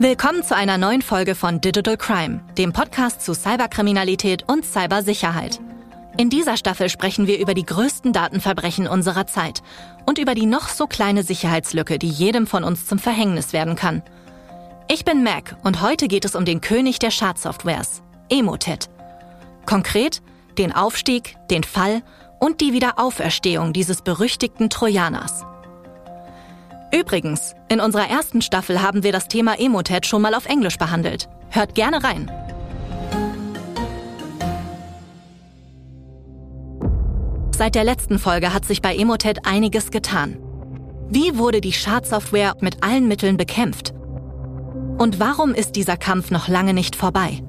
Willkommen zu einer neuen Folge von Digital Crime, dem Podcast zu Cyberkriminalität und Cybersicherheit. In dieser Staffel sprechen wir über die größten Datenverbrechen unserer Zeit und über die noch so kleine Sicherheitslücke, die jedem von uns zum Verhängnis werden kann. Ich bin Mac und heute geht es um den König der Schadsoftwares, Emotet. Konkret den Aufstieg, den Fall und die Wiederauferstehung dieses berüchtigten Trojaners. Übrigens, in unserer ersten Staffel haben wir das Thema Emotet schon mal auf Englisch behandelt. Hört gerne rein. Seit der letzten Folge hat sich bei Emotet einiges getan. Wie wurde die Schadsoftware mit allen Mitteln bekämpft? Und warum ist dieser Kampf noch lange nicht vorbei?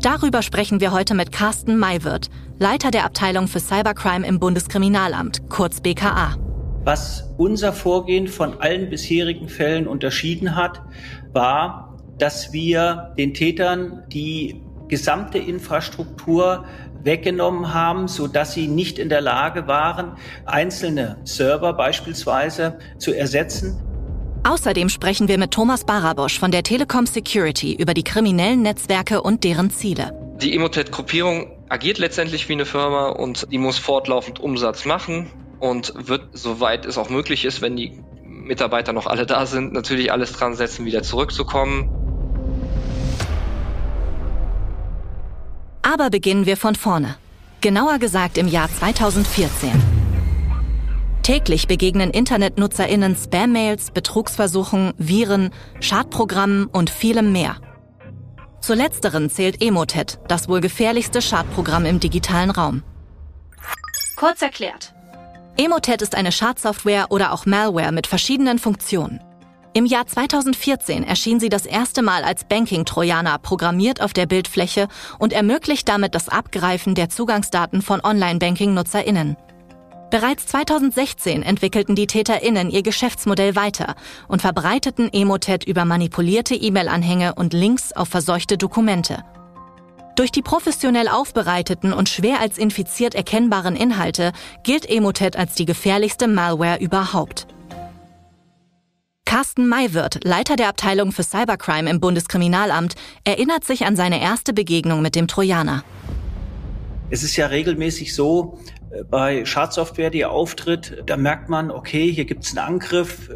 Darüber sprechen wir heute mit Carsten Maywirth, Leiter der Abteilung für Cybercrime im Bundeskriminalamt, kurz BKA. Was unser Vorgehen von allen bisherigen Fällen unterschieden hat, war, dass wir den Tätern die gesamte Infrastruktur weggenommen haben, so dass sie nicht in der Lage waren, einzelne Server beispielsweise zu ersetzen. Außerdem sprechen wir mit Thomas Barabosch von der Telekom Security über die kriminellen Netzwerke und deren Ziele. Die Emotet-Gruppierung agiert letztendlich wie eine Firma und die muss fortlaufend Umsatz machen und wird, soweit es auch möglich ist, wenn die Mitarbeiter noch alle da sind, natürlich alles dran setzen, wieder zurückzukommen. Aber beginnen wir von vorne. Genauer gesagt im Jahr 2014. Täglich begegnen InternetnutzerInnen Spam-Mails, Betrugsversuchen, Viren, Schadprogrammen und vielem mehr. Zu letzteren zählt Emotet, das wohl gefährlichste Schadprogramm im digitalen Raum. Kurz erklärt. Emotet ist eine Schadsoftware oder auch Malware mit verschiedenen Funktionen. Im Jahr 2014 erschien sie das erste Mal als Banking-Trojaner programmiert auf der Bildfläche und ermöglicht damit das Abgreifen der Zugangsdaten von Online-Banking-NutzerInnen. Bereits 2016 entwickelten die TäterInnen ihr Geschäftsmodell weiter und verbreiteten Emotet über manipulierte E-Mail-Anhänge und Links auf verseuchte Dokumente. Durch die professionell aufbereiteten und schwer als infiziert erkennbaren Inhalte gilt Emotet als die gefährlichste Malware überhaupt. Carsten Maywirth, Leiter der Abteilung für Cybercrime im Bundeskriminalamt, erinnert sich an seine erste Begegnung mit dem Trojaner. Es ist ja regelmäßig so, äh, bei Schadsoftware, die auftritt, da merkt man, okay, hier gibt es einen Angriff,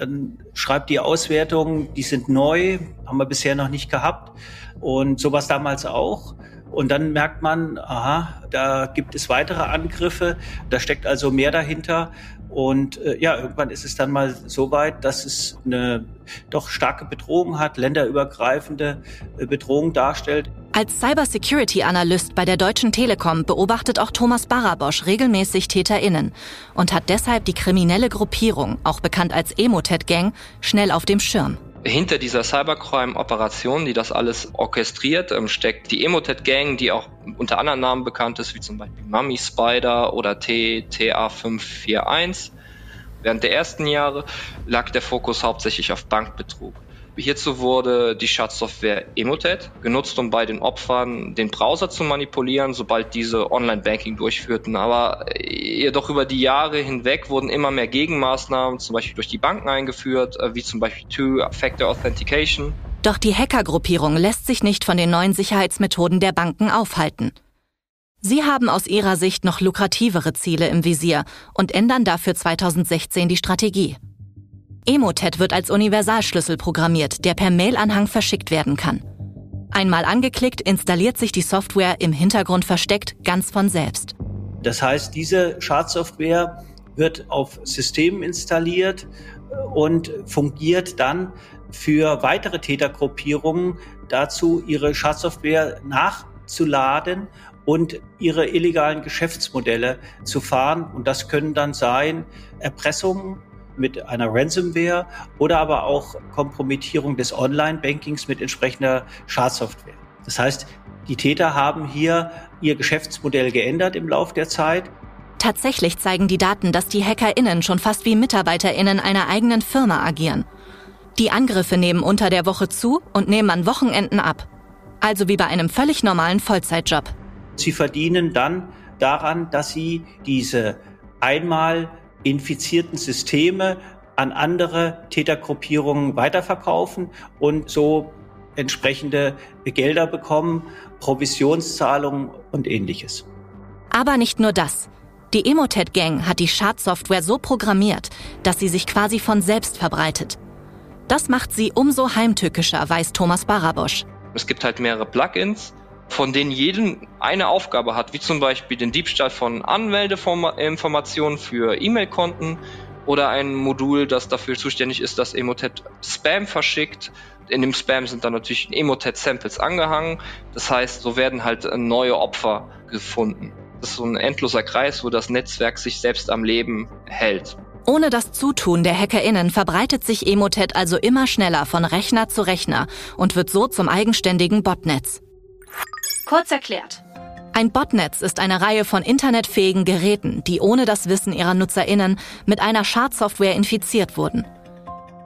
dann schreibt die Auswertung, die sind neu, haben wir bisher noch nicht gehabt. Und sowas damals auch. Und dann merkt man, aha, da gibt es weitere Angriffe, da steckt also mehr dahinter. Und äh, ja, irgendwann ist es dann mal so weit, dass es eine doch starke Bedrohung hat, länderübergreifende äh, Bedrohung darstellt. Als Cybersecurity-Analyst bei der Deutschen Telekom beobachtet auch Thomas Barabosch regelmäßig TäterInnen und hat deshalb die kriminelle Gruppierung, auch bekannt als Emotet-Gang, schnell auf dem Schirm. Hinter dieser Cybercrime-Operation, die das alles orchestriert, ähm, steckt die Emotet Gang, die auch unter anderen Namen bekannt ist, wie zum Beispiel Mummy Spider oder TTA541. Während der ersten Jahre lag der Fokus hauptsächlich auf Bankbetrug. Hierzu wurde die Schadsoftware Emotet genutzt, um bei den Opfern den Browser zu manipulieren, sobald diese Online-Banking durchführten. Aber äh, jedoch über die Jahre hinweg wurden immer mehr Gegenmaßnahmen, zum Beispiel durch die Banken eingeführt, äh, wie zum Beispiel Two-Factor Authentication. Doch die Hackergruppierung lässt sich nicht von den neuen Sicherheitsmethoden der Banken aufhalten. Sie haben aus ihrer Sicht noch lukrativere Ziele im Visier und ändern dafür 2016 die Strategie. Emotet wird als Universalschlüssel programmiert, der per Mailanhang verschickt werden kann. Einmal angeklickt, installiert sich die Software im Hintergrund versteckt ganz von selbst. Das heißt, diese Schadsoftware wird auf Systemen installiert und fungiert dann für weitere Tätergruppierungen dazu, ihre Schadsoftware nachzuladen und ihre illegalen Geschäftsmodelle zu fahren. Und das können dann sein Erpressungen, mit einer Ransomware oder aber auch Kompromittierung des Online-Bankings mit entsprechender Schadsoftware. Das heißt, die Täter haben hier ihr Geschäftsmodell geändert im Laufe der Zeit. Tatsächlich zeigen die Daten, dass die HackerInnen schon fast wie MitarbeiterInnen einer eigenen Firma agieren. Die Angriffe nehmen unter der Woche zu und nehmen an Wochenenden ab. Also wie bei einem völlig normalen Vollzeitjob. Sie verdienen dann daran, dass sie diese einmal infizierten Systeme an andere Tätergruppierungen weiterverkaufen und so entsprechende Gelder bekommen, Provisionszahlungen und ähnliches. Aber nicht nur das. Die Emotet-Gang hat die Schadsoftware so programmiert, dass sie sich quasi von selbst verbreitet. Das macht sie umso heimtückischer, weiß Thomas Barabosch. Es gibt halt mehrere Plugins, von denen jeden eine Aufgabe hat, wie zum Beispiel den Diebstahl von Anmeldeinformationen für E-Mail-Konten oder ein Modul, das dafür zuständig ist, dass Emotet Spam verschickt. In dem Spam sind dann natürlich Emotet-Samples angehangen. Das heißt, so werden halt neue Opfer gefunden. Das ist so ein endloser Kreis, wo das Netzwerk sich selbst am Leben hält. Ohne das Zutun der HackerInnen verbreitet sich Emotet also immer schneller von Rechner zu Rechner und wird so zum eigenständigen Botnetz. Kurz erklärt. Ein Botnetz ist eine Reihe von internetfähigen Geräten, die ohne das Wissen ihrer NutzerInnen mit einer Schadsoftware infiziert wurden.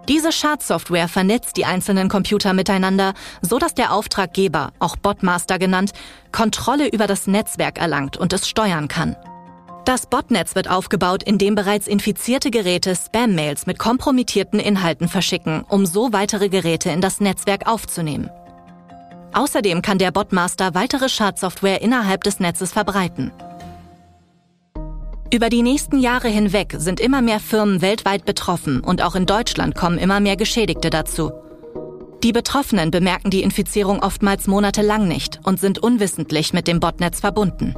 Diese Schadsoftware vernetzt die einzelnen Computer miteinander, so dass der Auftraggeber, auch Botmaster genannt, Kontrolle über das Netzwerk erlangt und es steuern kann. Das Botnetz wird aufgebaut, indem bereits infizierte Geräte Spam-Mails mit kompromittierten Inhalten verschicken, um so weitere Geräte in das Netzwerk aufzunehmen. Außerdem kann der Botmaster weitere Schadsoftware innerhalb des Netzes verbreiten. Über die nächsten Jahre hinweg sind immer mehr Firmen weltweit betroffen und auch in Deutschland kommen immer mehr Geschädigte dazu. Die Betroffenen bemerken die Infizierung oftmals monatelang nicht und sind unwissentlich mit dem Botnetz verbunden.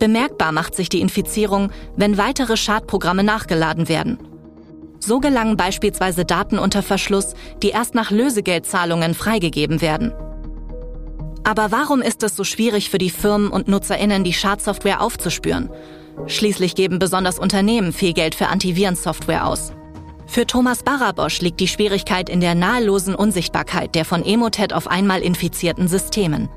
Bemerkbar macht sich die Infizierung, wenn weitere Schadprogramme nachgeladen werden. So gelangen beispielsweise Daten unter Verschluss, die erst nach Lösegeldzahlungen freigegeben werden. Aber warum ist es so schwierig für die Firmen und Nutzerinnen, die Schadsoftware aufzuspüren? Schließlich geben besonders Unternehmen viel Geld für Antivirensoftware aus. Für Thomas Barabosch liegt die Schwierigkeit in der nahelosen Unsichtbarkeit der von Emotet auf einmal infizierten Systemen.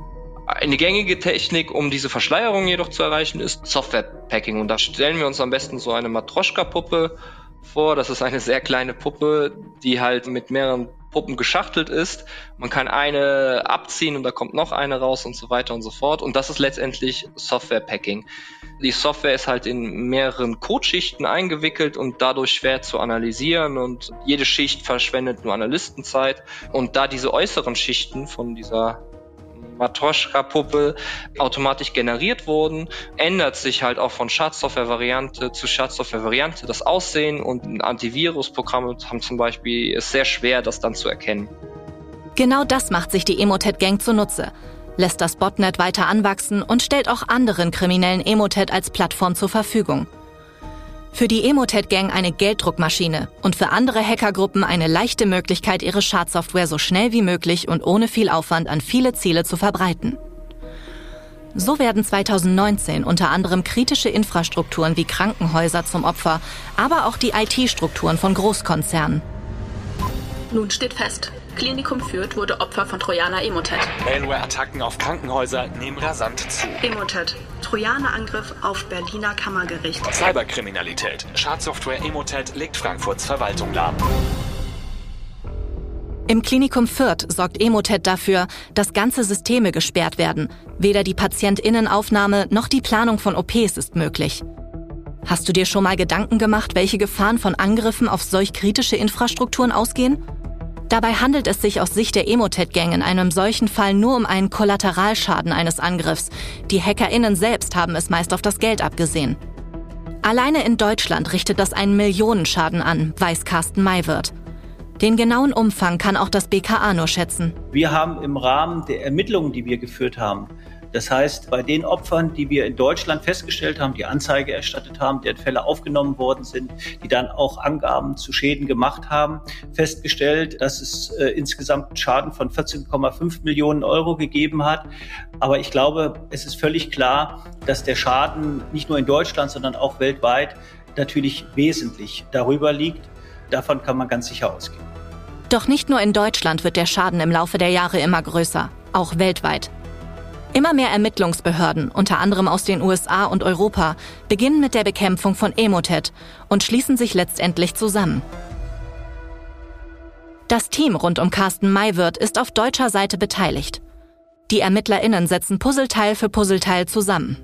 Eine gängige Technik, um diese Verschleierung jedoch zu erreichen, ist Software-Packing. Und da stellen wir uns am besten so eine Matroschka-Puppe vor. Das ist eine sehr kleine Puppe, die halt mit mehreren Puppen geschachtelt ist. Man kann eine abziehen und da kommt noch eine raus und so weiter und so fort. Und das ist letztendlich Software-Packing. Die Software ist halt in mehreren Codeschichten eingewickelt und dadurch schwer zu analysieren und jede Schicht verschwendet nur Analystenzeit. Und da diese äußeren Schichten von dieser Matroschka-Puppe automatisch generiert wurden, ändert sich halt auch von Schadsoftware-Variante zu Schadsoftware-Variante das Aussehen und Antivirusprogramme haben zum Beispiel es sehr schwer, das dann zu erkennen. Genau das macht sich die Emotet-Gang zunutze, lässt das Botnet weiter anwachsen und stellt auch anderen kriminellen Emotet als Plattform zur Verfügung. Für die Emotet-Gang eine Gelddruckmaschine und für andere Hackergruppen eine leichte Möglichkeit, ihre Schadsoftware so schnell wie möglich und ohne viel Aufwand an viele Ziele zu verbreiten. So werden 2019 unter anderem kritische Infrastrukturen wie Krankenhäuser zum Opfer, aber auch die IT-Strukturen von Großkonzernen. Nun steht fest, Klinikum Fürth wurde Opfer von Trojaner Emotet. Malware-Attacken auf Krankenhäuser nehmen rasant zu. Emotet. Trojaner-Angriff auf Berliner Kammergericht. Cyberkriminalität. Schadsoftware Emotet legt Frankfurts Verwaltung lahm. Im Klinikum Fürth sorgt Emotet dafür, dass ganze Systeme gesperrt werden. Weder die Patientinnenaufnahme noch die Planung von OPs ist möglich. Hast du dir schon mal Gedanken gemacht, welche Gefahren von Angriffen auf solch kritische Infrastrukturen ausgehen? Dabei handelt es sich aus Sicht der Emotet-Gang in einem solchen Fall nur um einen Kollateralschaden eines Angriffs. Die HackerInnen selbst haben es meist auf das Geld abgesehen. Alleine in Deutschland richtet das einen Millionenschaden an, weiß Carsten Maywirth. Den genauen Umfang kann auch das BKA nur schätzen. Wir haben im Rahmen der Ermittlungen, die wir geführt haben, das heißt, bei den Opfern, die wir in Deutschland festgestellt haben, die Anzeige erstattet haben, deren Fälle aufgenommen worden sind, die dann auch Angaben zu Schäden gemacht haben, festgestellt, dass es äh, insgesamt Schaden von 14,5 Millionen Euro gegeben hat. Aber ich glaube, es ist völlig klar, dass der Schaden nicht nur in Deutschland, sondern auch weltweit natürlich wesentlich darüber liegt. Davon kann man ganz sicher ausgehen. Doch nicht nur in Deutschland wird der Schaden im Laufe der Jahre immer größer, auch weltweit. Immer mehr Ermittlungsbehörden, unter anderem aus den USA und Europa, beginnen mit der Bekämpfung von Emotet und schließen sich letztendlich zusammen. Das Team rund um Carsten Maywirth ist auf deutscher Seite beteiligt. Die ErmittlerInnen setzen Puzzleteil für Puzzleteil zusammen.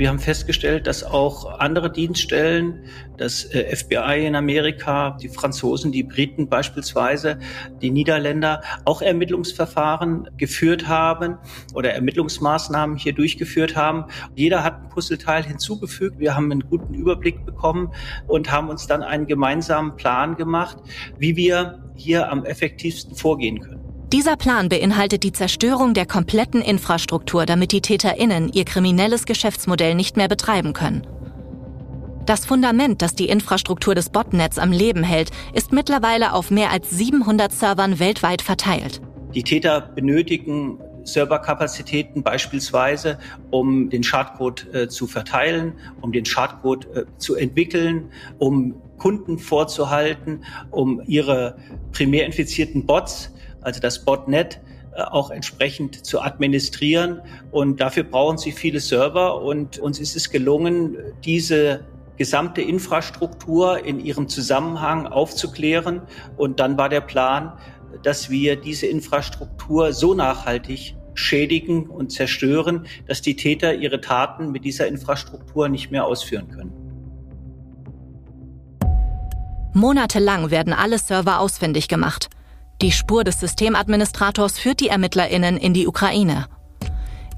Wir haben festgestellt, dass auch andere Dienststellen, das äh, FBI in Amerika, die Franzosen, die Briten beispielsweise, die Niederländer auch Ermittlungsverfahren geführt haben oder Ermittlungsmaßnahmen hier durchgeführt haben. Jeder hat ein Puzzleteil hinzugefügt. Wir haben einen guten Überblick bekommen und haben uns dann einen gemeinsamen Plan gemacht, wie wir hier am effektivsten vorgehen können. Dieser Plan beinhaltet die Zerstörung der kompletten Infrastruktur, damit die Täterinnen ihr kriminelles Geschäftsmodell nicht mehr betreiben können. Das Fundament, das die Infrastruktur des Botnets am Leben hält, ist mittlerweile auf mehr als 700 Servern weltweit verteilt. Die Täter benötigen Serverkapazitäten beispielsweise, um den Schadcode äh, zu verteilen, um den Schadcode äh, zu entwickeln, um Kunden vorzuhalten, um ihre primär infizierten Bots also das Botnet, äh, auch entsprechend zu administrieren. Und dafür brauchen sie viele Server. Und uns ist es gelungen, diese gesamte Infrastruktur in ihrem Zusammenhang aufzuklären. Und dann war der Plan, dass wir diese Infrastruktur so nachhaltig schädigen und zerstören, dass die Täter ihre Taten mit dieser Infrastruktur nicht mehr ausführen können. Monatelang werden alle Server ausfindig gemacht. Die Spur des Systemadministrators führt die ErmittlerInnen in die Ukraine.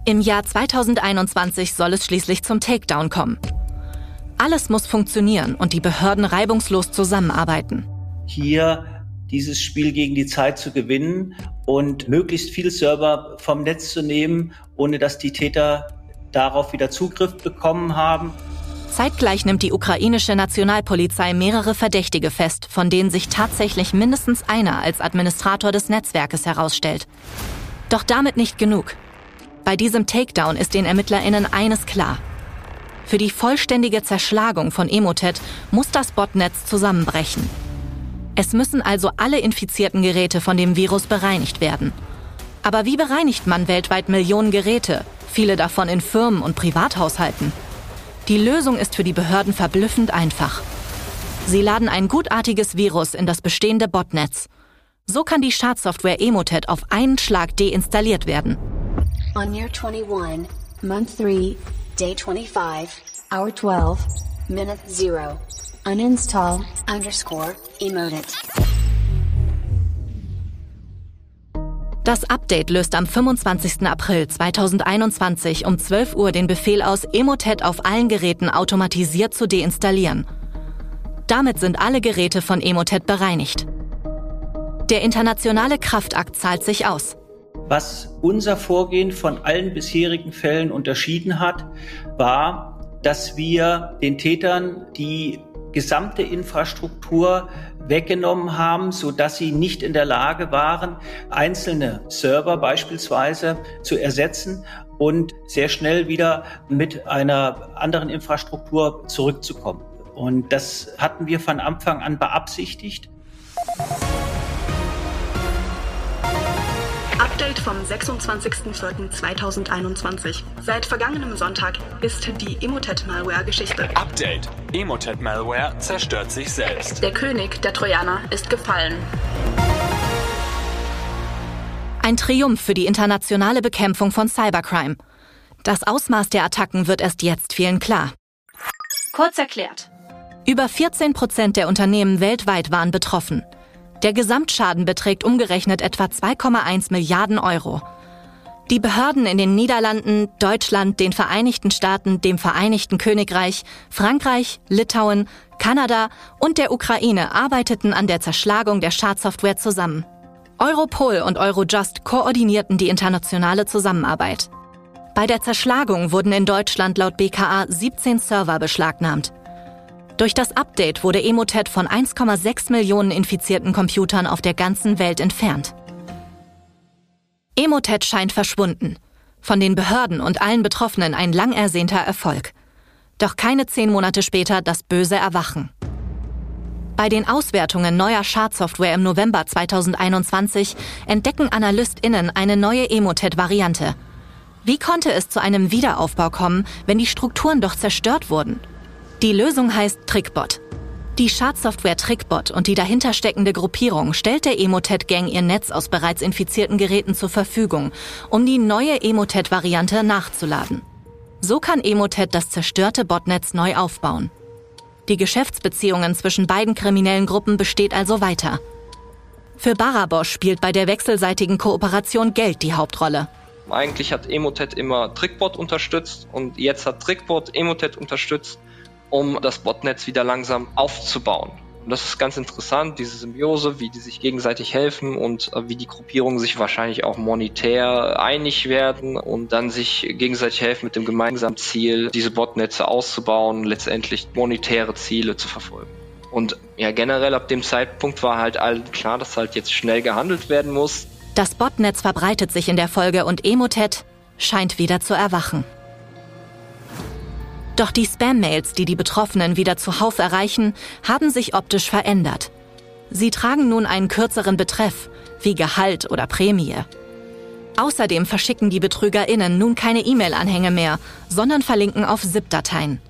Im Jahr 2021 soll es schließlich zum Takedown kommen. Alles muss funktionieren und die Behörden reibungslos zusammenarbeiten. Hier dieses Spiel gegen die Zeit zu gewinnen und möglichst viele Server vom Netz zu nehmen, ohne dass die Täter darauf wieder Zugriff bekommen haben. Zeitgleich nimmt die ukrainische Nationalpolizei mehrere Verdächtige fest, von denen sich tatsächlich mindestens einer als Administrator des Netzwerkes herausstellt. Doch damit nicht genug. Bei diesem Takedown ist den ErmittlerInnen eines klar. Für die vollständige Zerschlagung von Emotet muss das Botnetz zusammenbrechen. Es müssen also alle infizierten Geräte von dem Virus bereinigt werden. Aber wie bereinigt man weltweit Millionen Geräte, viele davon in Firmen und Privathaushalten? Die Lösung ist für die Behörden verblüffend einfach. Sie laden ein gutartiges Virus in das bestehende Botnetz. So kann die Schadsoftware Emotet auf einen Schlag deinstalliert werden. On year 21, month 3, day 25, hour 12, minute 0. Uninstall underscore Emotet. Das Update löst am 25. April 2021 um 12 Uhr den Befehl aus, Emotet auf allen Geräten automatisiert zu deinstallieren. Damit sind alle Geräte von Emotet bereinigt. Der internationale Kraftakt zahlt sich aus. Was unser Vorgehen von allen bisherigen Fällen unterschieden hat, war, dass wir den Tätern die gesamte Infrastruktur weggenommen haben, so dass sie nicht in der Lage waren, einzelne Server beispielsweise zu ersetzen und sehr schnell wieder mit einer anderen Infrastruktur zurückzukommen. Und das hatten wir von Anfang an beabsichtigt. Update vom 26.04.2021. Seit vergangenem Sonntag ist die Emotet-Malware Geschichte. Update. Emotet-Malware zerstört sich selbst. Der König der Trojaner ist gefallen. Ein Triumph für die internationale Bekämpfung von Cybercrime. Das Ausmaß der Attacken wird erst jetzt vielen klar. Kurz erklärt. Über 14 Prozent der Unternehmen weltweit waren betroffen. Der Gesamtschaden beträgt umgerechnet etwa 2,1 Milliarden Euro. Die Behörden in den Niederlanden, Deutschland, den Vereinigten Staaten, dem Vereinigten Königreich, Frankreich, Litauen, Kanada und der Ukraine arbeiteten an der Zerschlagung der Schadsoftware zusammen. Europol und Eurojust koordinierten die internationale Zusammenarbeit. Bei der Zerschlagung wurden in Deutschland laut BKA 17 Server beschlagnahmt. Durch das Update wurde Emotet von 1,6 Millionen infizierten Computern auf der ganzen Welt entfernt. Emotet scheint verschwunden. Von den Behörden und allen Betroffenen ein lang ersehnter Erfolg. Doch keine zehn Monate später das böse Erwachen. Bei den Auswertungen neuer Schadsoftware im November 2021 entdecken AnalystInnen eine neue Emotet-Variante. Wie konnte es zu einem Wiederaufbau kommen, wenn die Strukturen doch zerstört wurden? Die Lösung heißt Trickbot. Die Schadsoftware Trickbot und die dahinter steckende Gruppierung stellt der Emotet-Gang ihr Netz aus bereits infizierten Geräten zur Verfügung, um die neue Emotet-Variante nachzuladen. So kann Emotet das zerstörte Botnetz neu aufbauen. Die Geschäftsbeziehungen zwischen beiden kriminellen Gruppen besteht also weiter. Für Barabosch spielt bei der wechselseitigen Kooperation Geld die Hauptrolle. Eigentlich hat Emotet immer Trickbot unterstützt und jetzt hat Trickbot Emotet unterstützt, um das Botnetz wieder langsam aufzubauen. Und das ist ganz interessant, diese Symbiose, wie die sich gegenseitig helfen und äh, wie die Gruppierungen sich wahrscheinlich auch monetär einig werden und dann sich gegenseitig helfen mit dem gemeinsamen Ziel, diese Botnetze auszubauen, letztendlich monetäre Ziele zu verfolgen. Und ja, generell ab dem Zeitpunkt war halt allen klar, dass halt jetzt schnell gehandelt werden muss. Das Botnetz verbreitet sich in der Folge und Emotet scheint wieder zu erwachen. Doch die Spam-Mails, die die Betroffenen wieder zuhauf erreichen, haben sich optisch verändert. Sie tragen nun einen kürzeren Betreff, wie Gehalt oder Prämie. Außerdem verschicken die BetrügerInnen nun keine E-Mail-Anhänge mehr, sondern verlinken auf ZIP-Dateien.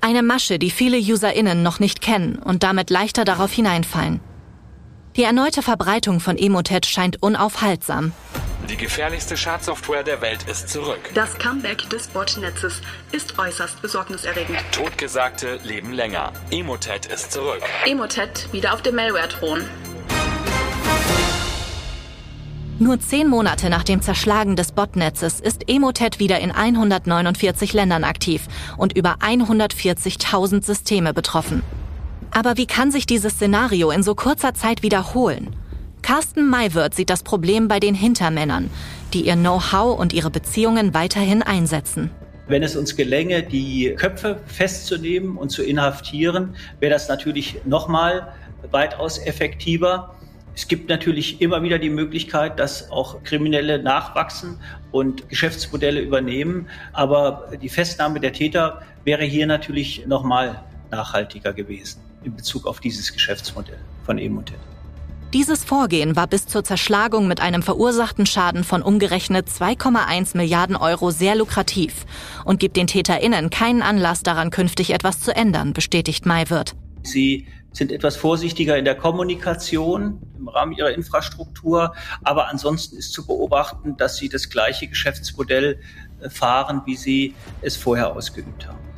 Eine Masche, die viele UserInnen noch nicht kennen und damit leichter darauf hineinfallen. Die erneute Verbreitung von Emotet scheint unaufhaltsam. Die gefährlichste Schadsoftware der Welt ist zurück. Das Comeback des Botnetzes ist äußerst besorgniserregend. Totgesagte leben länger. Emotet ist zurück. Emotet wieder auf dem Malware-Thron. Nur zehn Monate nach dem Zerschlagen des Botnetzes ist Emotet wieder in 149 Ländern aktiv und über 140.000 Systeme betroffen. Aber wie kann sich dieses Szenario in so kurzer Zeit wiederholen? Carsten Maywirth sieht das Problem bei den Hintermännern, die ihr Know-how und ihre Beziehungen weiterhin einsetzen. Wenn es uns gelänge, die Köpfe festzunehmen und zu inhaftieren, wäre das natürlich nochmal weitaus effektiver. Es gibt natürlich immer wieder die Möglichkeit, dass auch Kriminelle nachwachsen und Geschäftsmodelle übernehmen. Aber die Festnahme der Täter wäre hier natürlich nochmal nachhaltiger gewesen in Bezug auf dieses Geschäftsmodell von Emotet. Dieses Vorgehen war bis zur Zerschlagung mit einem verursachten Schaden von umgerechnet 2,1 Milliarden Euro sehr lukrativ und gibt den TäterInnen keinen Anlass daran, künftig etwas zu ändern, bestätigt Maywirth. Sie sind etwas vorsichtiger in der Kommunikation im Rahmen ihrer Infrastruktur, aber ansonsten ist zu beobachten, dass sie das gleiche Geschäftsmodell äh, fahren, wie sie es vorher ausgeübt haben.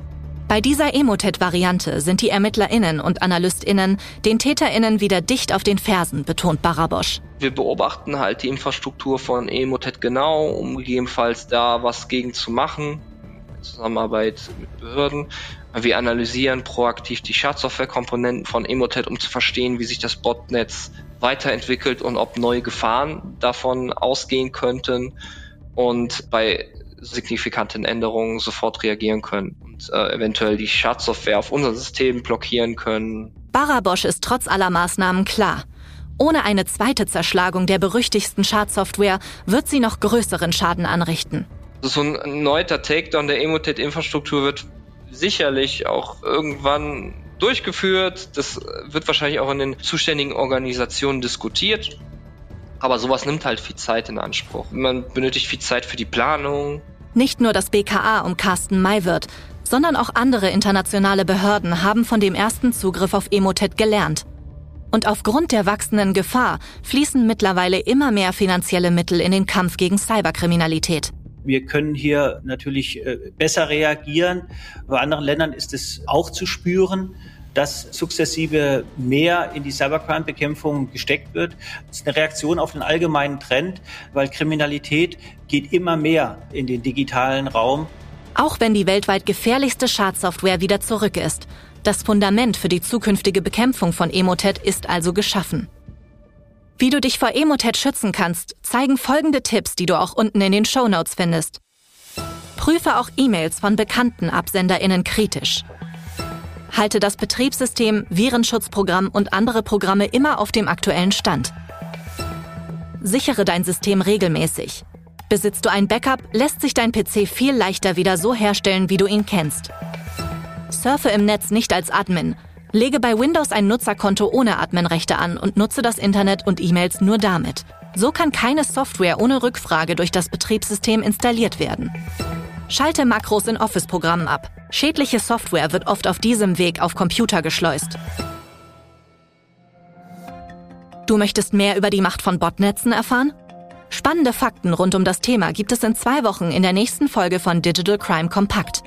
Bei dieser Emotet-Variante sind die ErmittlerInnen und AnalystInnen den TäterInnen wieder dicht auf den Fersen, betont Barabosch. Wir beobachten halt die Infrastruktur von Emotet genau, um gegebenenfalls da was gegen zu machen. In Zusammenarbeit mit Behörden. Wir analysieren proaktiv die Schadsoftware-Komponenten von Emotet, um zu verstehen, wie sich das Botnetz weiterentwickelt und ob neue Gefahren davon ausgehen könnten. Und bei signifikanten Änderungen sofort reagieren können und äh, eventuell die Schadsoftware auf unser System blockieren können. Barabosch ist trotz aller Maßnahmen klar. Ohne eine zweite Zerschlagung der berüchtigsten Schadsoftware wird sie noch größeren Schaden anrichten. So ein erneuter Takedown der Emotet-Infrastruktur wird sicherlich auch irgendwann durchgeführt. Das wird wahrscheinlich auch in den zuständigen Organisationen diskutiert. Aber sowas nimmt halt viel Zeit in Anspruch. Man benötigt viel Zeit für die Planung, nicht nur das BKA um Carsten Maywirth, sondern auch andere internationale Behörden haben von dem ersten Zugriff auf Emotet gelernt. Und aufgrund der wachsenden Gefahr fließen mittlerweile immer mehr finanzielle Mittel in den Kampf gegen Cyberkriminalität. Wir können hier natürlich äh, besser reagieren. Bei anderen Ländern ist es auch zu spüren dass sukzessive mehr in die Cybercrime-Bekämpfung gesteckt wird. Das ist eine Reaktion auf den allgemeinen Trend, weil Kriminalität geht immer mehr in den digitalen Raum. Auch wenn die weltweit gefährlichste Schadsoftware wieder zurück ist, das Fundament für die zukünftige Bekämpfung von Emotet ist also geschaffen. Wie du dich vor Emotet schützen kannst, zeigen folgende Tipps, die du auch unten in den Show Notes findest. Prüfe auch E-Mails von bekannten AbsenderInnen kritisch. Halte das Betriebssystem, Virenschutzprogramm und andere Programme immer auf dem aktuellen Stand. Sichere dein System regelmäßig. Besitzt du ein Backup, lässt sich dein PC viel leichter wieder so herstellen, wie du ihn kennst. Surfe im Netz nicht als Admin. Lege bei Windows ein Nutzerkonto ohne Adminrechte an und nutze das Internet und E-Mails nur damit. So kann keine Software ohne Rückfrage durch das Betriebssystem installiert werden. Schalte Makros in Office-Programmen ab. Schädliche Software wird oft auf diesem Weg auf Computer geschleust. Du möchtest mehr über die Macht von Botnetzen erfahren? Spannende Fakten rund um das Thema gibt es in zwei Wochen in der nächsten Folge von Digital Crime Compact.